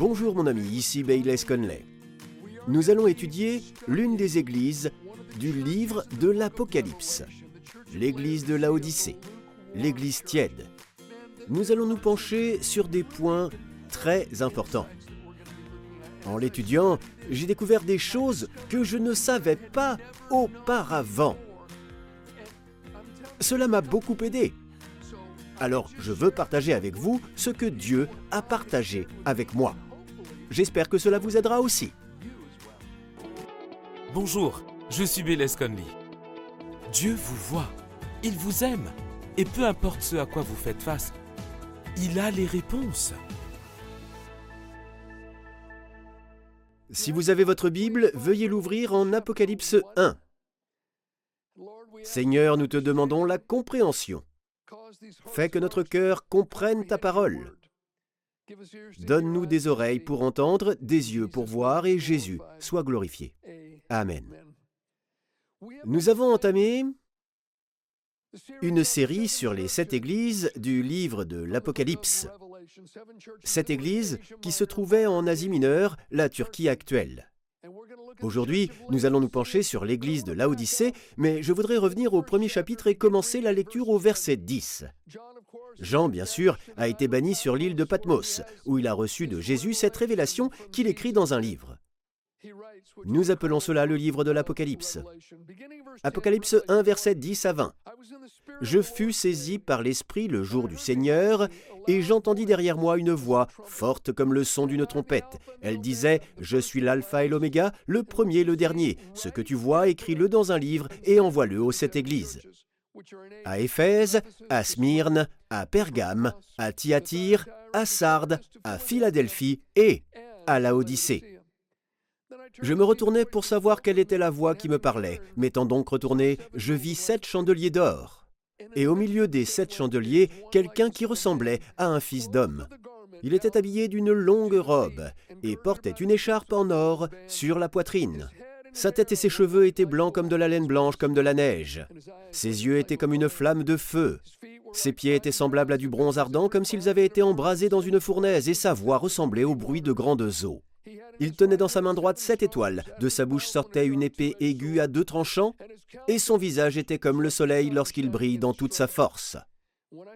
Bonjour mon ami, ici Bayless Conley. Nous allons étudier l'une des églises du livre de l'Apocalypse, l'église de Laodicée, l'église tiède. Nous allons nous pencher sur des points très importants. En l'étudiant, j'ai découvert des choses que je ne savais pas auparavant. Cela m'a beaucoup aidé. Alors je veux partager avec vous ce que Dieu a partagé avec moi. J'espère que cela vous aidera aussi. Bonjour, je suis Bélez Conley. Dieu vous voit, il vous aime, et peu importe ce à quoi vous faites face, il a les réponses. Si vous avez votre Bible, veuillez l'ouvrir en Apocalypse 1. Seigneur, nous te demandons la compréhension. Fais que notre cœur comprenne ta parole. Donne-nous des oreilles pour entendre, des yeux pour voir, et Jésus soit glorifié. Amen. Nous avons entamé une série sur les sept églises du livre de l'Apocalypse. Cette église qui se trouvait en Asie mineure, la Turquie actuelle. Aujourd'hui, nous allons nous pencher sur l'église de Laodicée, mais je voudrais revenir au premier chapitre et commencer la lecture au verset 10. Jean, bien sûr, a été banni sur l'île de Patmos, où il a reçu de Jésus cette révélation qu'il écrit dans un livre. Nous appelons cela le livre de l'Apocalypse. Apocalypse 1, verset 10 à 20. Je fus saisi par l'Esprit le jour du Seigneur, et j'entendis derrière moi une voix, forte comme le son d'une trompette. Elle disait, Je suis l'alpha et l'oméga, le premier et le dernier. Ce que tu vois, écris-le dans un livre et envoie-le aux sept églises. À Éphèse, à Smyrne, à Pergame, à Thyatire, à Sardes, à Philadelphie et à Laodicée. Je me retournai pour savoir quelle était la voix qui me parlait. M'étant donc retourné, je vis sept chandeliers d'or. Et au milieu des sept chandeliers, quelqu'un qui ressemblait à un fils d'homme. Il était habillé d'une longue robe et portait une écharpe en or sur la poitrine. Sa tête et ses cheveux étaient blancs comme de la laine blanche comme de la neige. Ses yeux étaient comme une flamme de feu. Ses pieds étaient semblables à du bronze ardent comme s'ils avaient été embrasés dans une fournaise et sa voix ressemblait au bruit de grandes eaux. Il tenait dans sa main droite sept étoiles, de sa bouche sortait une épée aiguë à deux tranchants, et son visage était comme le soleil lorsqu'il brille dans toute sa force.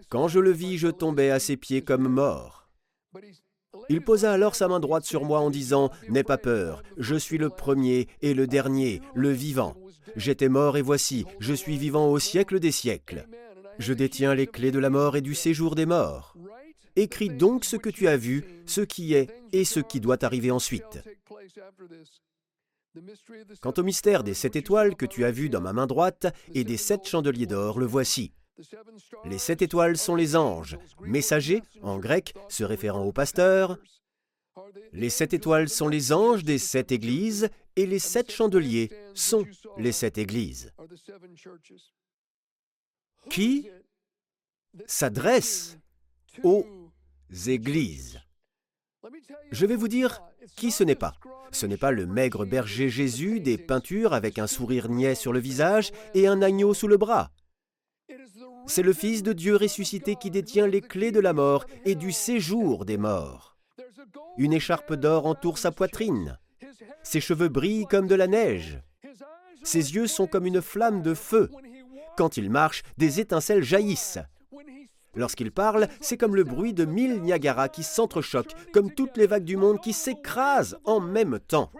Quand je le vis, je tombai à ses pieds comme mort. Il posa alors sa main droite sur moi en disant, N'aie pas peur, je suis le premier et le dernier, le vivant. J'étais mort et voici, je suis vivant au siècle des siècles. Je détiens les clés de la mort et du séjour des morts. Écris donc ce que tu as vu, ce qui est et ce qui doit arriver ensuite. Quant au mystère des sept étoiles que tu as vues dans ma main droite et des sept chandeliers d'or, le voici. Les sept étoiles sont les anges, messagers, en grec, se référant aux pasteurs. Les sept étoiles sont les anges des sept églises, et les sept chandeliers sont les sept églises. Qui s'adresse aux églises? Je vais vous dire qui ce n'est pas. Ce n'est pas le maigre berger Jésus des peintures avec un sourire niais sur le visage et un agneau sous le bras. C'est le Fils de Dieu ressuscité qui détient les clés de la mort et du séjour des morts. Une écharpe d'or entoure sa poitrine. Ses cheveux brillent comme de la neige. Ses yeux sont comme une flamme de feu. Quand il marche, des étincelles jaillissent. Lorsqu'il parle, c'est comme le bruit de mille Niagara qui s'entrechoquent, comme toutes les vagues du monde qui s'écrasent en même temps.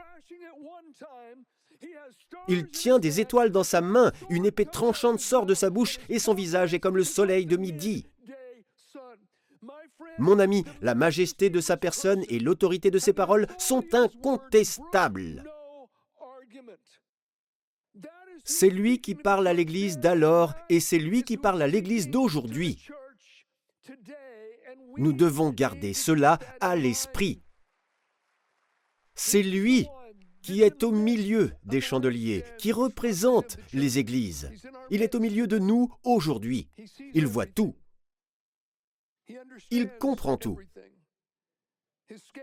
Il tient des étoiles dans sa main, une épée tranchante sort de sa bouche et son visage est comme le soleil de midi. Mon ami, la majesté de sa personne et l'autorité de ses paroles sont incontestables. C'est lui qui parle à l'Église d'alors et c'est lui qui parle à l'Église d'aujourd'hui. Nous devons garder cela à l'esprit. C'est lui qui est au milieu des chandeliers, qui représente les églises. Il est au milieu de nous aujourd'hui. Il voit tout. Il comprend tout.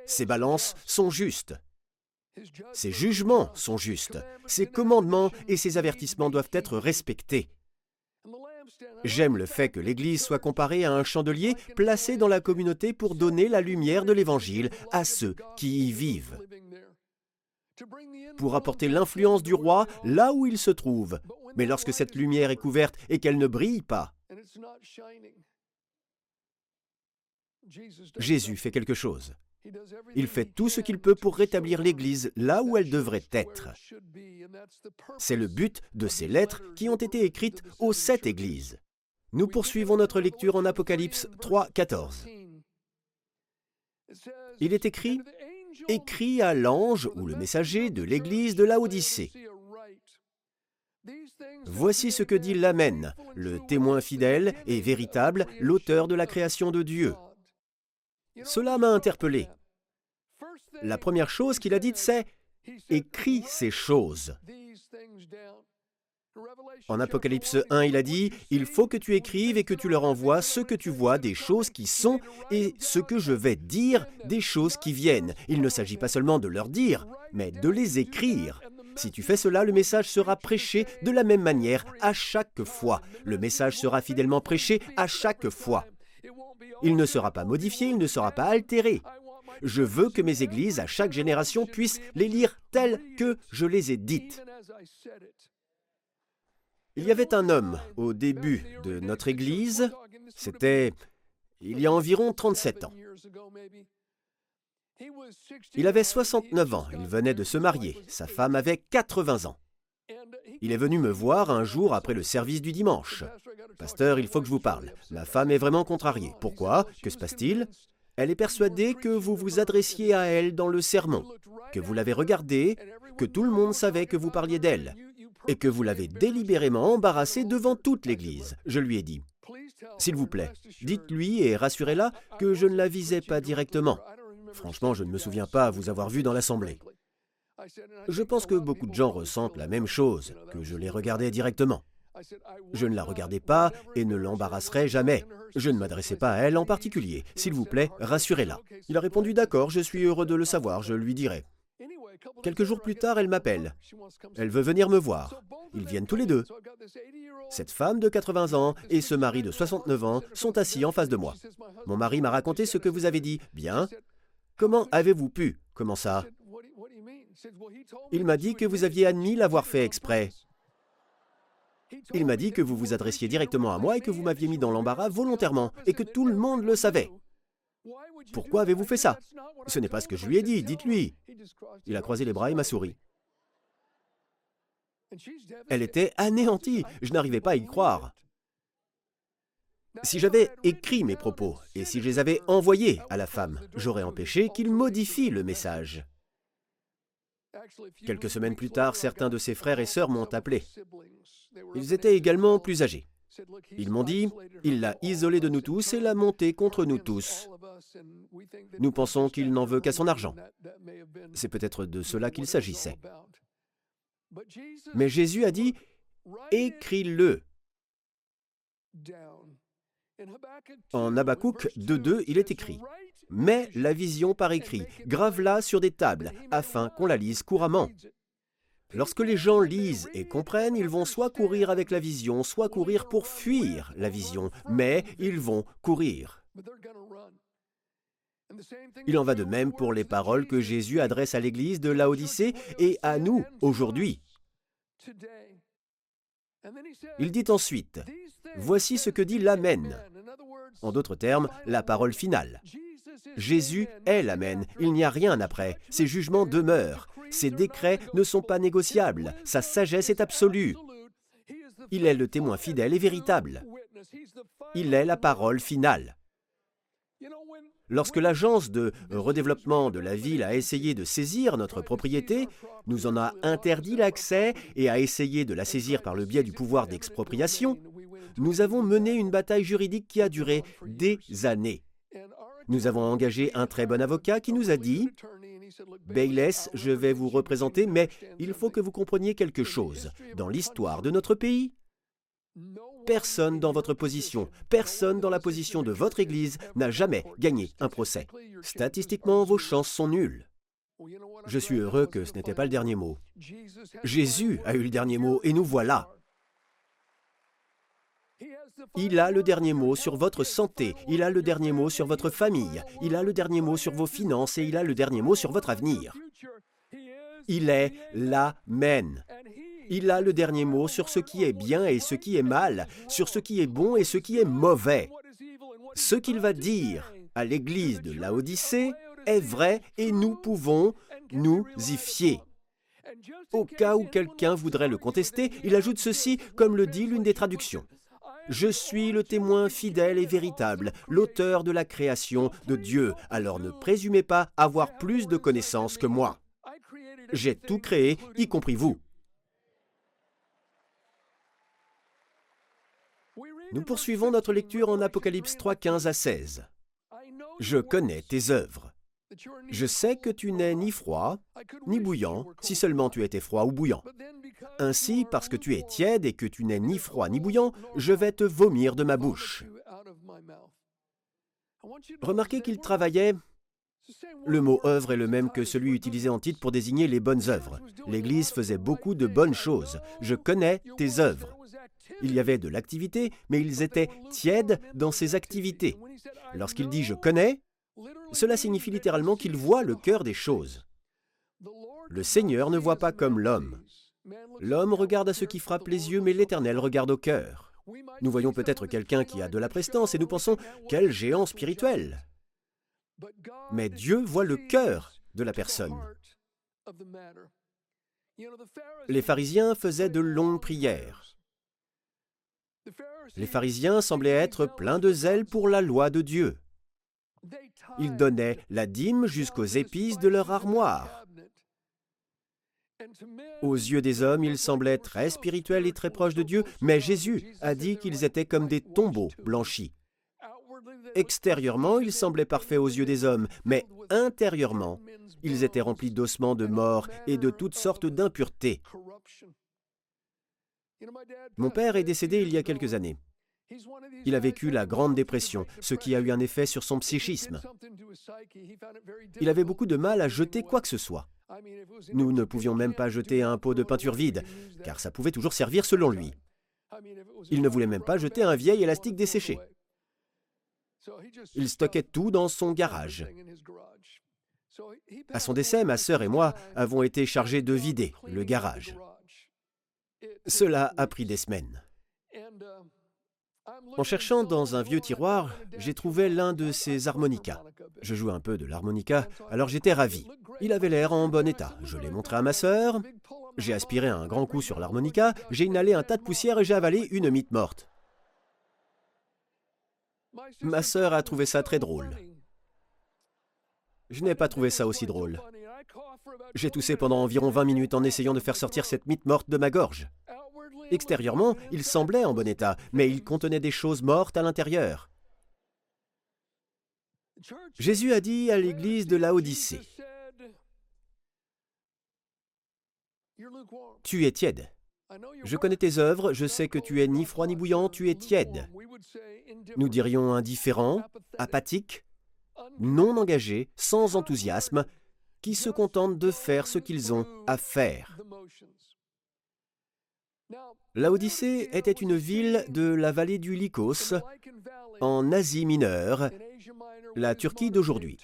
Ses balances sont justes. Ses jugements sont justes. Ses commandements et ses avertissements doivent être respectés. J'aime le fait que l'Église soit comparée à un chandelier placé dans la communauté pour donner la lumière de l'Évangile à ceux qui y vivent, pour apporter l'influence du roi là où il se trouve. Mais lorsque cette lumière est couverte et qu'elle ne brille pas, Jésus fait quelque chose. Il fait tout ce qu'il peut pour rétablir l'Église là où elle devrait être. C'est le but de ces lettres qui ont été écrites aux sept églises. Nous poursuivons notre lecture en Apocalypse 3, 14. Il est écrit Écrit à l'ange ou le messager de l'église de Laodicée. Voici ce que dit l'Amen, le témoin fidèle et véritable, l'auteur de la création de Dieu. Cela m'a interpellé. La première chose qu'il a dite, c'est Écris ces choses. En Apocalypse 1, il a dit, Il faut que tu écrives et que tu leur envoies ce que tu vois des choses qui sont et ce que je vais dire des choses qui viennent. Il ne s'agit pas seulement de leur dire, mais de les écrire. Si tu fais cela, le message sera prêché de la même manière à chaque fois. Le message sera fidèlement prêché à chaque fois. Il ne sera pas modifié, il ne sera pas altéré. Je veux que mes églises, à chaque génération, puissent les lire telles que je les ai dites. Il y avait un homme au début de notre Église, c'était il y a environ 37 ans. Il avait 69 ans, il venait de se marier, sa femme avait 80 ans. Il est venu me voir un jour après le service du dimanche. Pasteur, il faut que je vous parle. Ma femme est vraiment contrariée. Pourquoi? Que se passe-t-il? Elle est persuadée que vous vous adressiez à elle dans le sermon, que vous l'avez regardée, que tout le monde savait que vous parliez d'elle et que vous l'avez délibérément embarrassée devant toute l'Église. Je lui ai dit, S'il vous plaît, dites-lui et rassurez-la que je ne la visais pas directement. Franchement, je ne me souviens pas vous avoir vu dans l'Assemblée. Je pense que beaucoup de gens ressentent la même chose, que je les regardais directement. Je ne la regardais pas et ne l'embarrasserai jamais. Je ne m'adressais pas à elle en particulier. S'il vous plaît, rassurez-la. Il a répondu D'accord, je suis heureux de le savoir, je lui dirai. Quelques jours plus tard, elle m'appelle. Elle veut venir me voir. Ils viennent tous les deux. Cette femme de 80 ans et ce mari de 69 ans sont assis en face de moi. Mon mari m'a raconté ce que vous avez dit. Bien. Comment avez-vous pu? Comment ça? Il m'a dit que vous aviez admis l'avoir fait exprès. Il m'a dit que vous vous adressiez directement à moi et que vous m'aviez mis dans l'embarras volontairement et que tout le monde le savait. Pourquoi avez-vous fait ça? Ce n'est pas ce que je lui ai dit, dites-lui. Il a croisé les bras et m'a souri. Elle était anéantie, je n'arrivais pas à y croire. Si j'avais écrit mes propos et si je les avais envoyés à la femme, j'aurais empêché qu'il modifie le message. Quelques semaines plus tard, certains de ses frères et sœurs m'ont appelé. Ils étaient également plus âgés. Ils m'ont dit, il l'a isolé de nous tous et l'a monté contre nous tous. Nous pensons qu'il n'en veut qu'à son argent. C'est peut-être de cela qu'il s'agissait. Mais Jésus a dit, écris-le. En Habakkuk 2.2, il est écrit Mets la vision par écrit, grave-la sur des tables, afin qu'on la lise couramment. Lorsque les gens lisent et comprennent, ils vont soit courir avec la vision, soit courir pour fuir la vision, mais ils vont courir. Il en va de même pour les paroles que Jésus adresse à l'Église de Laodicée et à nous aujourd'hui. Il dit ensuite, Voici ce que dit l'Amen. En d'autres termes, la parole finale. Jésus est l'Amen. Il n'y a rien après. Ses jugements demeurent. Ses décrets ne sont pas négociables. Sa sagesse est absolue. Il est le témoin fidèle et véritable. Il est la parole finale. Lorsque l'agence de redéveloppement de la ville a essayé de saisir notre propriété, nous en a interdit l'accès et a essayé de la saisir par le biais du pouvoir d'expropriation, nous avons mené une bataille juridique qui a duré des années. Nous avons engagé un très bon avocat qui nous a dit Bayless, je vais vous représenter, mais il faut que vous compreniez quelque chose. Dans l'histoire de notre pays, personne dans votre position, personne dans la position de votre Église n'a jamais gagné un procès. Statistiquement, vos chances sont nulles. Je suis heureux que ce n'était pas le dernier mot. Jésus a eu le dernier mot et nous voilà. Il a le dernier mot sur votre santé, il a le dernier mot sur votre famille, il a le dernier mot sur vos finances et il a le dernier mot sur votre avenir. Il est l'Amen. Il a le dernier mot sur ce qui est bien et ce qui est mal, sur ce qui est bon et ce qui est mauvais. Ce qu'il va dire à l'église de Laodicée est vrai et nous pouvons nous y fier. Au cas où quelqu'un voudrait le contester, il ajoute ceci, comme le dit l'une des traductions. Je suis le témoin fidèle et véritable, l'auteur de la création de Dieu, alors ne présumez pas avoir plus de connaissances que moi. J'ai tout créé, y compris vous. Nous poursuivons notre lecture en Apocalypse 3, 15 à 16. Je connais tes œuvres. Je sais que tu n'es ni froid, ni bouillant, si seulement tu étais froid ou bouillant. Ainsi, parce que tu es tiède et que tu n'es ni froid ni bouillant, je vais te vomir de ma bouche. Remarquez qu'il travaillait le mot œuvre est le même que celui utilisé en titre pour désigner les bonnes œuvres. L'Église faisait beaucoup de bonnes choses. Je connais tes œuvres. Il y avait de l'activité, mais ils étaient tièdes dans ces activités. Lorsqu'il dit je connais, cela signifie littéralement qu'il voit le cœur des choses. Le Seigneur ne voit pas comme l'homme. L'homme regarde à ce qui frappe les yeux, mais l'Éternel regarde au cœur. Nous voyons peut-être quelqu'un qui a de la prestance et nous pensons quel géant spirituel. Mais Dieu voit le cœur de la personne. Les pharisiens faisaient de longues prières. Les pharisiens semblaient être pleins de zèle pour la loi de Dieu. Ils donnaient la dîme jusqu'aux épices de leur armoire. Aux yeux des hommes, ils semblaient très spirituels et très proches de Dieu, mais Jésus a dit qu'ils étaient comme des tombeaux blanchis. Extérieurement, ils semblaient parfaits aux yeux des hommes, mais intérieurement, ils étaient remplis d'ossements de mort et de toutes sortes d'impuretés. Mon père est décédé il y a quelques années. Il a vécu la Grande Dépression, ce qui a eu un effet sur son psychisme. Il avait beaucoup de mal à jeter quoi que ce soit. Nous ne pouvions même pas jeter un pot de peinture vide, car ça pouvait toujours servir selon lui. Il ne voulait même pas jeter un vieil élastique desséché. Il stockait tout dans son garage. À son décès, ma sœur et moi avons été chargés de vider le garage. Cela a pris des semaines. En cherchant dans un vieux tiroir, j'ai trouvé l'un de ses harmonicas. Je jouais un peu de l'harmonica, alors j'étais ravi. Il avait l'air en bon état. Je l'ai montré à ma sœur. J'ai aspiré un grand coup sur l'harmonica, j'ai inhalé un tas de poussière et j'ai avalé une mythe morte. Ma sœur a trouvé ça très drôle. Je n'ai pas trouvé ça aussi drôle. J'ai toussé pendant environ 20 minutes en essayant de faire sortir cette mythe morte de ma gorge. Extérieurement, il semblait en bon état, mais il contenait des choses mortes à l'intérieur. Jésus a dit à l'église de Laodicée, Tu es tiède. Je connais tes œuvres, je sais que tu es ni froid ni bouillant, tu es tiède. Nous dirions indifférent, apathique, non engagé, sans enthousiasme, qui se contentent de faire ce qu'ils ont à faire. Laodicée était une ville de la vallée du Lycos, en Asie mineure, la Turquie d'aujourd'hui.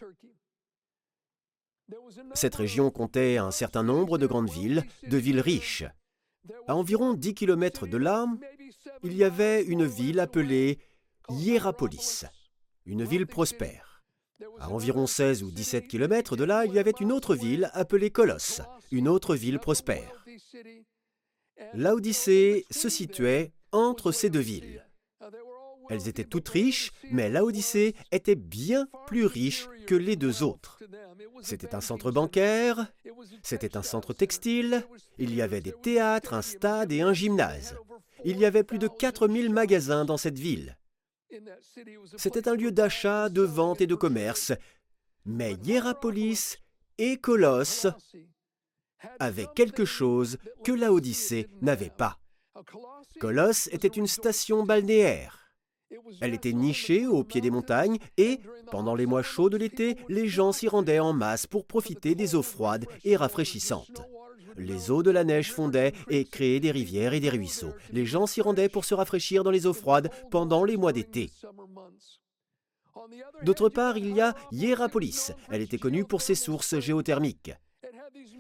Cette région comptait un certain nombre de grandes villes, de villes riches. À environ 10 km de là, il y avait une ville appelée Hierapolis, une ville prospère. À environ 16 ou 17 km de là, il y avait une autre ville appelée Colosse, une autre ville prospère. Laodicée se situait entre ces deux villes. Elles étaient toutes riches, mais Laodicée était bien plus riche que les deux autres. C'était un centre bancaire, c'était un centre textile, il y avait des théâtres, un stade et un gymnase. Il y avait plus de 4000 magasins dans cette ville. C'était un lieu d'achat, de vente et de commerce. Mais Hierapolis et Colosse avaient quelque chose que Laodicée n'avait pas. Colosse était une station balnéaire. Elle était nichée au pied des montagnes et, pendant les mois chauds de l'été, les gens s'y rendaient en masse pour profiter des eaux froides et rafraîchissantes. Les eaux de la neige fondaient et créaient des rivières et des ruisseaux. Les gens s'y rendaient pour se rafraîchir dans les eaux froides pendant les mois d'été. D'autre part, il y a Hierapolis. Elle était connue pour ses sources géothermiques.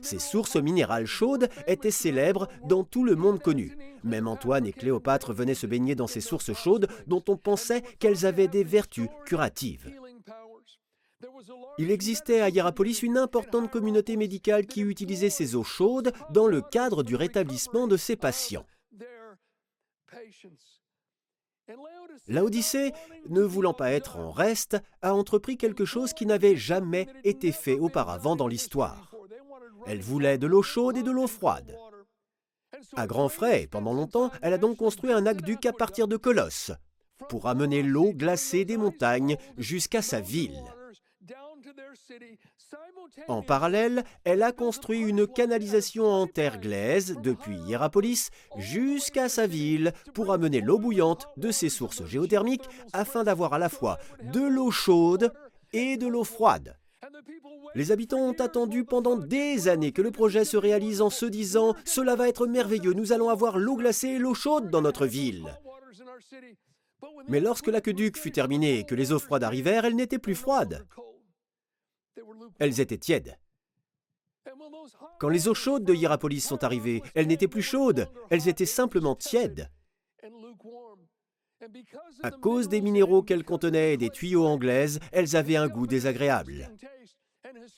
Ces sources minérales chaudes étaient célèbres dans tout le monde connu. Même Antoine et Cléopâtre venaient se baigner dans ces sources chaudes dont on pensait qu'elles avaient des vertus curatives. Il existait à Hierapolis une importante communauté médicale qui utilisait ces eaux chaudes dans le cadre du rétablissement de ses patients. Laodicée, ne voulant pas être en reste, a entrepris quelque chose qui n'avait jamais été fait auparavant dans l'histoire. Elle voulait de l'eau chaude et de l'eau froide. À grands frais, pendant longtemps, elle a donc construit un aqueduc à partir de Colosse pour amener l'eau glacée des montagnes jusqu'à sa ville. En parallèle, elle a construit une canalisation en terre glaise depuis Hierapolis jusqu'à sa ville pour amener l'eau bouillante de ses sources géothermiques afin d'avoir à la fois de l'eau chaude et de l'eau froide. Les habitants ont attendu pendant des années que le projet se réalise en se disant ⁇ Cela va être merveilleux, nous allons avoir l'eau glacée et l'eau chaude dans notre ville ⁇ Mais lorsque l'aqueduc fut terminé et que les eaux froides arrivèrent, elles n'étaient plus froides. Elles étaient tièdes. Quand les eaux chaudes de Hierapolis sont arrivées, elles n'étaient plus chaudes, elles étaient simplement tièdes. À cause des minéraux qu'elles contenaient et des tuyaux anglaises, elles avaient un goût désagréable.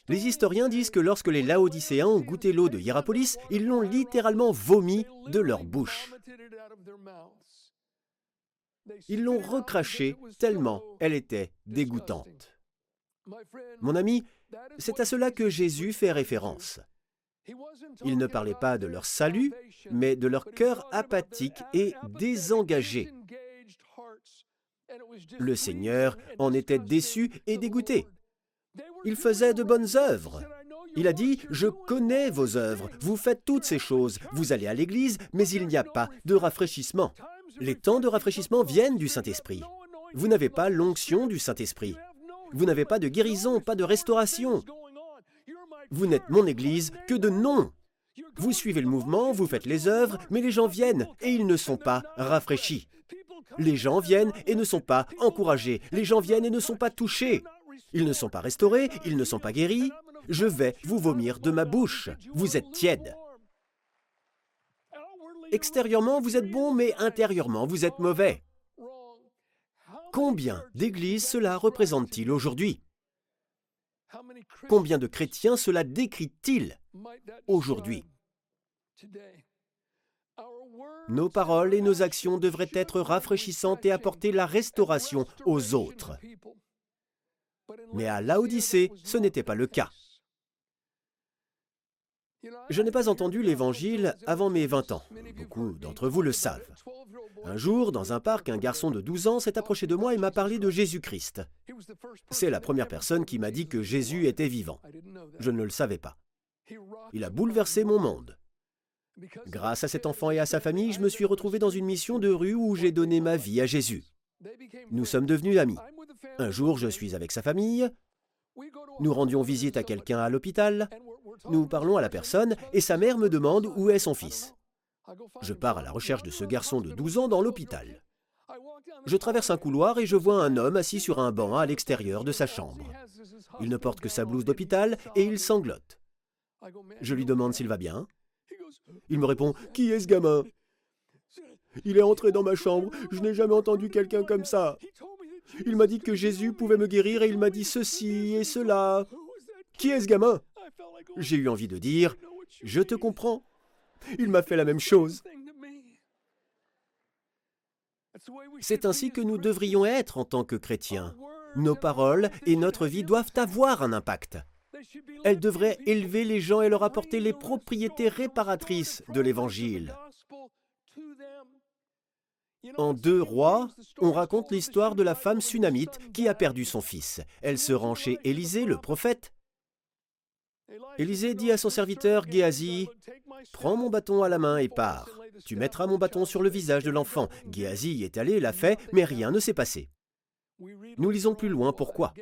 Les historiens disent que lorsque les Laodicéens ont goûté l'eau de Hierapolis, ils l'ont littéralement vomi de leur bouche. Ils l'ont recrachée tellement elle était dégoûtante. Mon ami, c'est à cela que Jésus fait référence. Il ne parlait pas de leur salut, mais de leur cœur apathique et désengagé. Le Seigneur en était déçu et dégoûté. Il faisait de bonnes œuvres. Il a dit, Je connais vos œuvres, vous faites toutes ces choses, vous allez à l'Église, mais il n'y a pas de rafraîchissement. Les temps de rafraîchissement viennent du Saint-Esprit. Vous n'avez pas l'onction du Saint-Esprit. Vous n'avez pas de guérison, pas de restauration. Vous n'êtes mon Église que de nom. Vous suivez le mouvement, vous faites les œuvres, mais les gens viennent et ils ne sont pas rafraîchis. Les gens viennent et ne sont pas encouragés. Les gens viennent et ne sont pas touchés. Ils ne sont pas restaurés, ils ne sont pas guéris. Je vais vous vomir de ma bouche. Vous êtes tiède. Extérieurement, vous êtes bon, mais intérieurement, vous êtes mauvais. Combien d'églises cela représente-t-il aujourd'hui? Combien de chrétiens cela décrit-il aujourd'hui? Nos paroles et nos actions devraient être rafraîchissantes et apporter la restauration aux autres. Mais à Laodicée, ce n'était pas le cas. Je n'ai pas entendu l'Évangile avant mes 20 ans. Beaucoup d'entre vous le savent. Un jour, dans un parc, un garçon de 12 ans s'est approché de moi et m'a parlé de Jésus-Christ. C'est la première personne qui m'a dit que Jésus était vivant. Je ne le savais pas. Il a bouleversé mon monde. Grâce à cet enfant et à sa famille, je me suis retrouvé dans une mission de rue où j'ai donné ma vie à Jésus. Nous sommes devenus amis. Un jour, je suis avec sa famille. Nous rendions visite à quelqu'un à l'hôpital. Nous parlons à la personne et sa mère me demande où est son fils. Je pars à la recherche de ce garçon de 12 ans dans l'hôpital. Je traverse un couloir et je vois un homme assis sur un banc à l'extérieur de sa chambre. Il ne porte que sa blouse d'hôpital et il sanglote. Je lui demande s'il va bien. Il me répond Qui est ce gamin? Il est entré dans ma chambre, je n'ai jamais entendu quelqu'un comme ça. Il m'a dit que Jésus pouvait me guérir et il m'a dit ceci et cela. Qui est ce gamin? J'ai eu envie de dire, je te comprends. Il m'a fait la même chose. C'est ainsi que nous devrions être en tant que chrétiens. Nos paroles et notre vie doivent avoir un impact. Elles devraient élever les gens et leur apporter les propriétés réparatrices de l'Évangile. En deux rois, on raconte l'histoire de la femme sunamite qui a perdu son fils. Elle se rend chez Élisée, le prophète. Élisée dit à son serviteur Géasi Prends mon bâton à la main et pars. Tu mettras mon bâton sur le visage de l'enfant. Géasi est allé, l'a fait, mais rien ne s'est passé. Nous lisons plus loin pourquoi.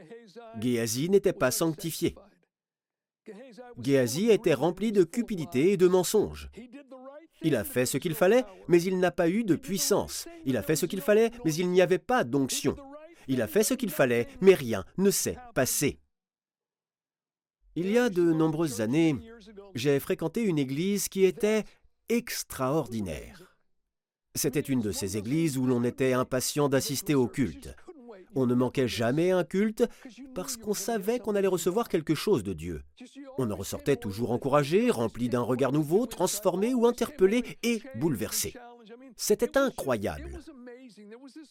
Géasi n'était pas sanctifié. Géasi était rempli de cupidité et de mensonges. Il a fait ce qu'il fallait, mais il n'a pas eu de puissance. Il a fait ce qu'il fallait, mais il n'y avait pas d'onction. Il a fait ce qu'il fallait, mais rien ne s'est passé. Il y a de nombreuses années, j'ai fréquenté une église qui était extraordinaire. C'était une de ces églises où l'on était impatient d'assister au culte. On ne manquait jamais un culte parce qu'on savait qu'on allait recevoir quelque chose de Dieu. On en ressortait toujours encouragé, rempli d'un regard nouveau, transformé ou interpellé et bouleversé. C'était incroyable.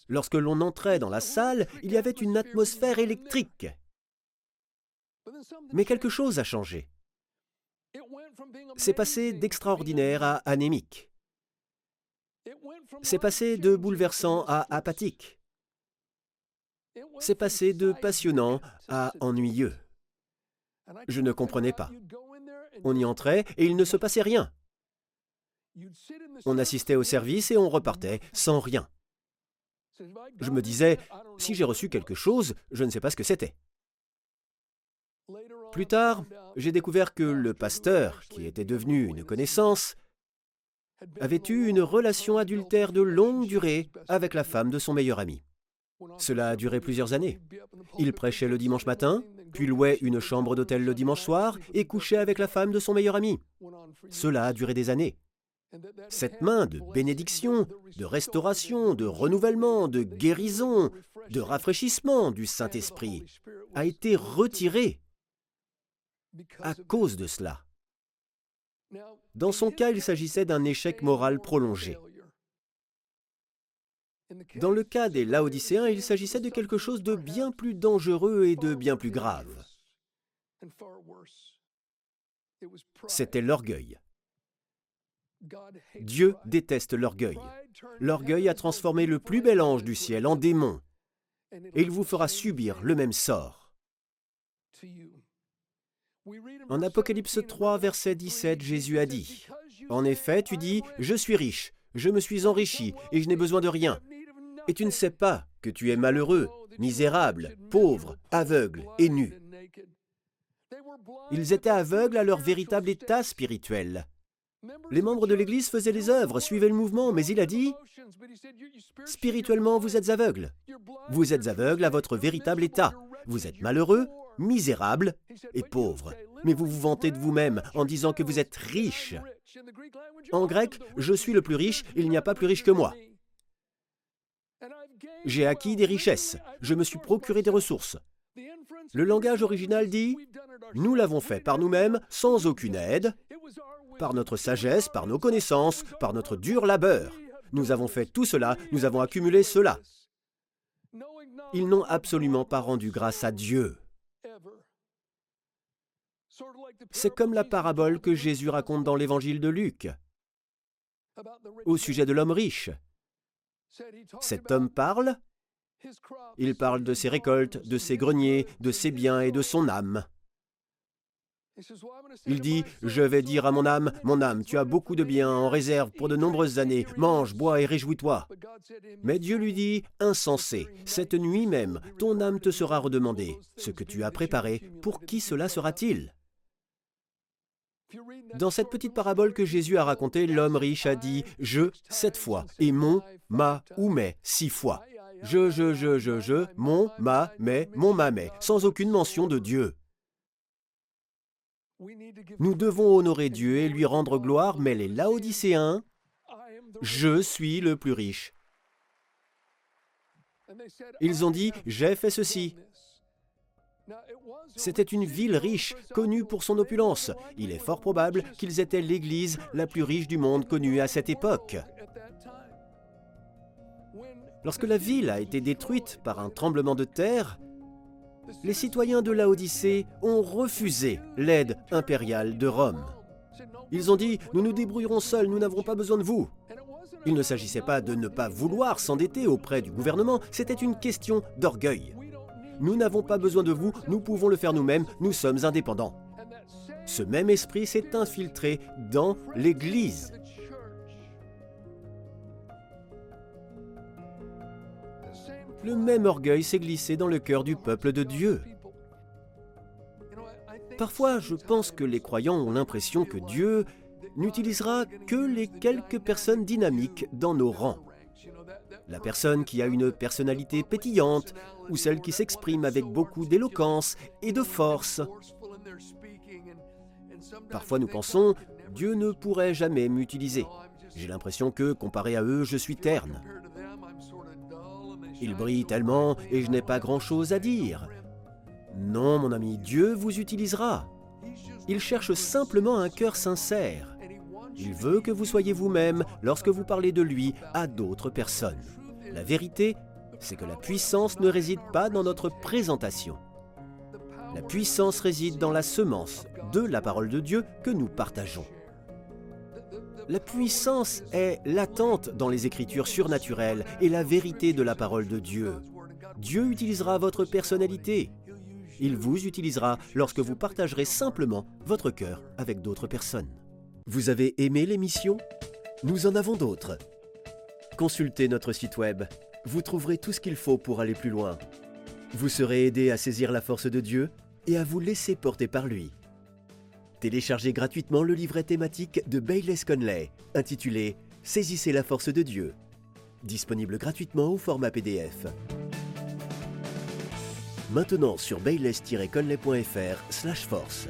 Lorsque l'on entrait dans la salle, il y avait une atmosphère électrique. Mais quelque chose a changé. C'est passé d'extraordinaire à anémique. C'est passé de bouleversant à apathique. C'est passé de passionnant à ennuyeux. Je ne comprenais pas. On y entrait et il ne se passait rien. On assistait au service et on repartait sans rien. Je me disais, si j'ai reçu quelque chose, je ne sais pas ce que c'était. Plus tard, j'ai découvert que le pasteur, qui était devenu une connaissance, avait eu une relation adultère de longue durée avec la femme de son meilleur ami. Cela a duré plusieurs années. Il prêchait le dimanche matin, puis louait une chambre d'hôtel le dimanche soir et couchait avec la femme de son meilleur ami. Cela a duré des années. Cette main de bénédiction, de restauration, de renouvellement, de guérison, de rafraîchissement du Saint-Esprit a été retirée à cause de cela. Dans son cas, il s'agissait d'un échec moral prolongé. Dans le cas des Laodicéens, il s'agissait de quelque chose de bien plus dangereux et de bien plus grave. C'était l'orgueil. Dieu déteste l'orgueil. L'orgueil a transformé le plus bel ange du ciel en démon, et il vous fera subir le même sort. En Apocalypse 3, verset 17, Jésus a dit, En effet, tu dis, Je suis riche, je me suis enrichi, et je n'ai besoin de rien. Et tu ne sais pas que tu es malheureux, misérable, pauvre, aveugle et nu. Ils étaient aveugles à leur véritable état spirituel. Les membres de l'Église faisaient les œuvres, suivaient le mouvement, mais il a dit, spirituellement, vous êtes aveugles. Vous êtes aveugles à votre véritable état. Vous êtes malheureux, misérable et pauvre. Mais vous vous vantez de vous-même en disant que vous êtes riche. En grec, je suis le plus riche, il n'y a pas plus riche que moi. J'ai acquis des richesses, je me suis procuré des ressources. Le langage original dit ⁇ Nous l'avons fait par nous-mêmes, sans aucune aide, par notre sagesse, par nos connaissances, par notre dur labeur. Nous avons fait tout cela, nous avons accumulé cela. Ils n'ont absolument pas rendu grâce à Dieu. C'est comme la parabole que Jésus raconte dans l'évangile de Luc au sujet de l'homme riche. Cet homme parle, il parle de ses récoltes, de ses greniers, de ses biens et de son âme. Il dit, je vais dire à mon âme, mon âme, tu as beaucoup de biens en réserve pour de nombreuses années, mange, bois et réjouis-toi. Mais Dieu lui dit, insensé, cette nuit même, ton âme te sera redemandée. Ce que tu as préparé, pour qui cela sera-t-il? Dans cette petite parabole que Jésus a racontée, l'homme riche a dit, je, sept fois, et mon, ma ou mais, six fois. Je, je, je, je, je, mon, ma, mais, mon, ma, mais, sans aucune mention de Dieu. Nous devons honorer Dieu et lui rendre gloire, mais les Laodicéens, je suis le plus riche. Ils ont dit, j'ai fait ceci. C'était une ville riche, connue pour son opulence. Il est fort probable qu'ils étaient l'Église la plus riche du monde connue à cette époque. Lorsque la ville a été détruite par un tremblement de terre, les citoyens de Laodicée ont refusé l'aide impériale de Rome. Ils ont dit, nous nous débrouillerons seuls, nous n'avons pas besoin de vous. Il ne s'agissait pas de ne pas vouloir s'endetter auprès du gouvernement, c'était une question d'orgueil. Nous n'avons pas besoin de vous, nous pouvons le faire nous-mêmes, nous sommes indépendants. Ce même esprit s'est infiltré dans l'Église. Le même orgueil s'est glissé dans le cœur du peuple de Dieu. Parfois, je pense que les croyants ont l'impression que Dieu n'utilisera que les quelques personnes dynamiques dans nos rangs. La personne qui a une personnalité pétillante ou celle qui s'exprime avec beaucoup d'éloquence et de force. Parfois nous pensons, Dieu ne pourrait jamais m'utiliser. J'ai l'impression que, comparé à eux, je suis terne. Il brille tellement et je n'ai pas grand-chose à dire. Non, mon ami, Dieu vous utilisera. Il cherche simplement un cœur sincère. Il veut que vous soyez vous-même lorsque vous parlez de lui à d'autres personnes. La vérité, c'est que la puissance ne réside pas dans notre présentation. La puissance réside dans la semence de la parole de Dieu que nous partageons. La puissance est latente dans les écritures surnaturelles et la vérité de la parole de Dieu. Dieu utilisera votre personnalité. Il vous utilisera lorsque vous partagerez simplement votre cœur avec d'autres personnes. Vous avez aimé l'émission? Nous en avons d'autres. Consultez notre site web. Vous trouverez tout ce qu'il faut pour aller plus loin. Vous serez aidé à saisir la force de Dieu et à vous laisser porter par lui. Téléchargez gratuitement le livret thématique de Bayless Conley, intitulé Saisissez la force de Dieu. Disponible gratuitement au format PDF. Maintenant sur bayless-conley.fr/force.